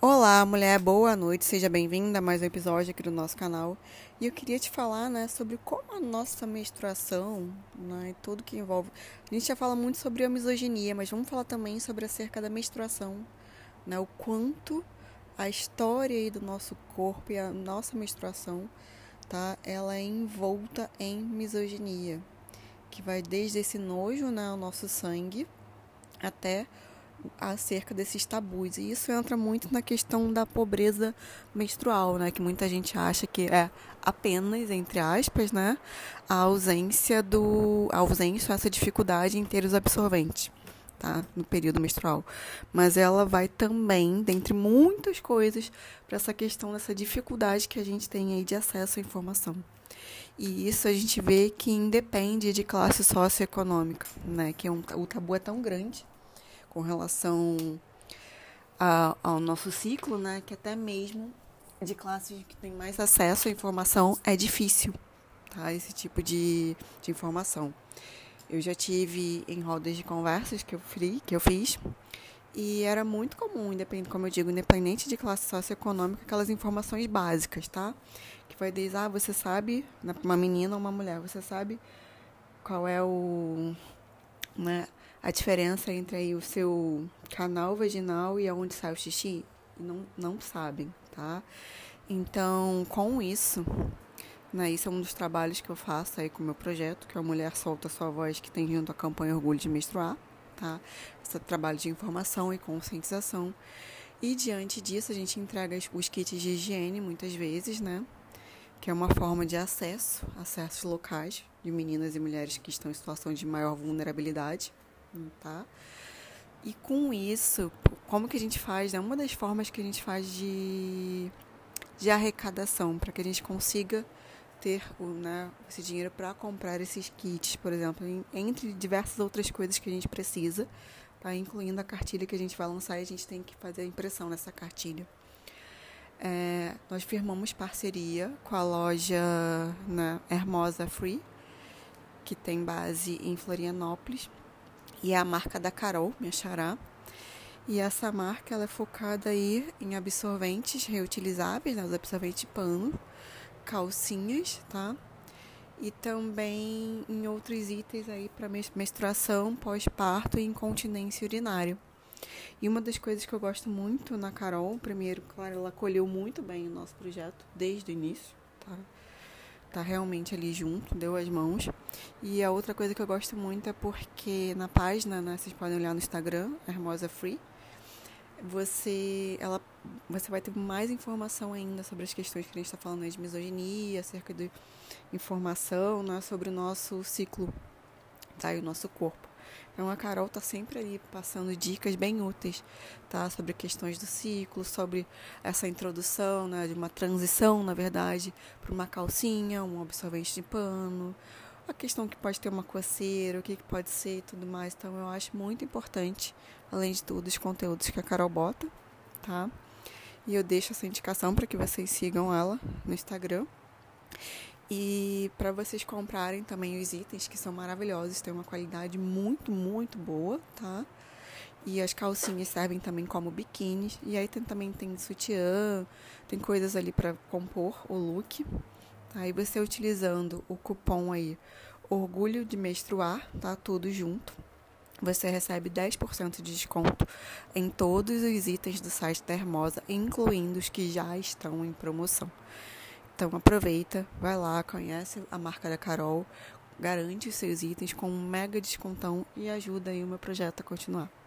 Olá, mulher, boa noite, seja bem-vinda a mais um episódio aqui do nosso canal. E eu queria te falar, né, sobre como a nossa menstruação, né, e tudo que envolve. A gente já fala muito sobre a misoginia, mas vamos falar também sobre acerca da menstruação, né, o quanto a história aí do nosso corpo e a nossa menstruação, tá, ela é envolta em misoginia, que vai desde esse nojo, né, ao nosso sangue, até acerca desses tabus. E isso entra muito na questão da pobreza menstrual, né? Que muita gente acha que é apenas, entre aspas, né? A ausência do. A ausência, essa dificuldade em ter os absorventes. Tá, no período menstrual, mas ela vai também, dentre muitas coisas, para essa questão dessa dificuldade que a gente tem aí de acesso à informação. E isso a gente vê que independe de classe socioeconômica, né? Que é um, o tabu é tão grande com relação a, ao nosso ciclo, né, que até mesmo de classes que têm mais acesso à informação é difícil, tá? Esse tipo de, de informação. Eu já tive em rodas de conversas que eu, fui, que eu fiz e era muito comum, independente, como eu digo, independente de classe socioeconômica, aquelas informações básicas, tá? Que vai dizer, ah, você sabe, né, uma menina ou uma mulher, você sabe qual é o, né, a diferença entre o seu canal vaginal e aonde sai o xixi? Não, não sabem, tá? Então, com isso, né, isso é um dos trabalhos que eu faço aí com o meu projeto, que é a Mulher Solta Sua Voz, que tem junto a campanha Orgulho de Menstruar, tá? Esse trabalho de informação e conscientização. E diante disso, a gente entrega os kits de higiene, muitas vezes, né? Que é uma forma de acesso, acessos locais de meninas e mulheres que estão em situação de maior vulnerabilidade tá? E com isso, como que a gente faz? É uma das formas que a gente faz de, de arrecadação para que a gente consiga ter o, né, esse dinheiro para comprar esses kits, por exemplo, em, entre diversas outras coisas que a gente precisa, tá? incluindo a cartilha que a gente vai lançar e a gente tem que fazer a impressão nessa cartilha. É, nós firmamos parceria com a loja né, Hermosa Free, que tem base em Florianópolis e é a marca da Carol, minha xará. E essa marca ela é focada aí em absorventes reutilizáveis, né, os absorventes de pano, calcinhas, tá? E também em outros itens aí para menstruação, pós-parto e incontinência urinária. E uma das coisas que eu gosto muito na Carol, primeiro, claro, ela acolheu muito bem o nosso projeto desde o início, tá? Tá realmente ali junto, deu as mãos. E a outra coisa que eu gosto muito é porque na página, né, vocês podem olhar no Instagram, Hermosa Free, você, ela, você vai ter mais informação ainda sobre as questões que a gente está falando aí de misoginia, acerca de informação né, sobre o nosso ciclo, tá, e o nosso corpo. Então a Carol está sempre ali passando dicas bem úteis, tá? Sobre questões do ciclo, sobre essa introdução, né? De uma transição, na verdade, para uma calcinha, um absorvente de pano, a questão que pode ter uma coceira, o que, que pode ser e tudo mais. Então eu acho muito importante, além de tudo, os conteúdos que a Carol bota, tá? E eu deixo essa indicação para que vocês sigam ela no Instagram. E para vocês comprarem também os itens que são maravilhosos, tem uma qualidade muito, muito boa, tá? E as calcinhas servem também como biquínis. E aí tem, também tem sutiã, tem coisas ali para compor o look. Tá? Você utilizando o cupom aí Orgulho de Menstruar, tá? Tudo junto. Você recebe 10% de desconto em todos os itens do site da Hermosa, incluindo os que já estão em promoção. Então aproveita, vai lá, conhece a marca da Carol, garante seus itens com um mega descontão e ajuda aí o meu projeto a continuar.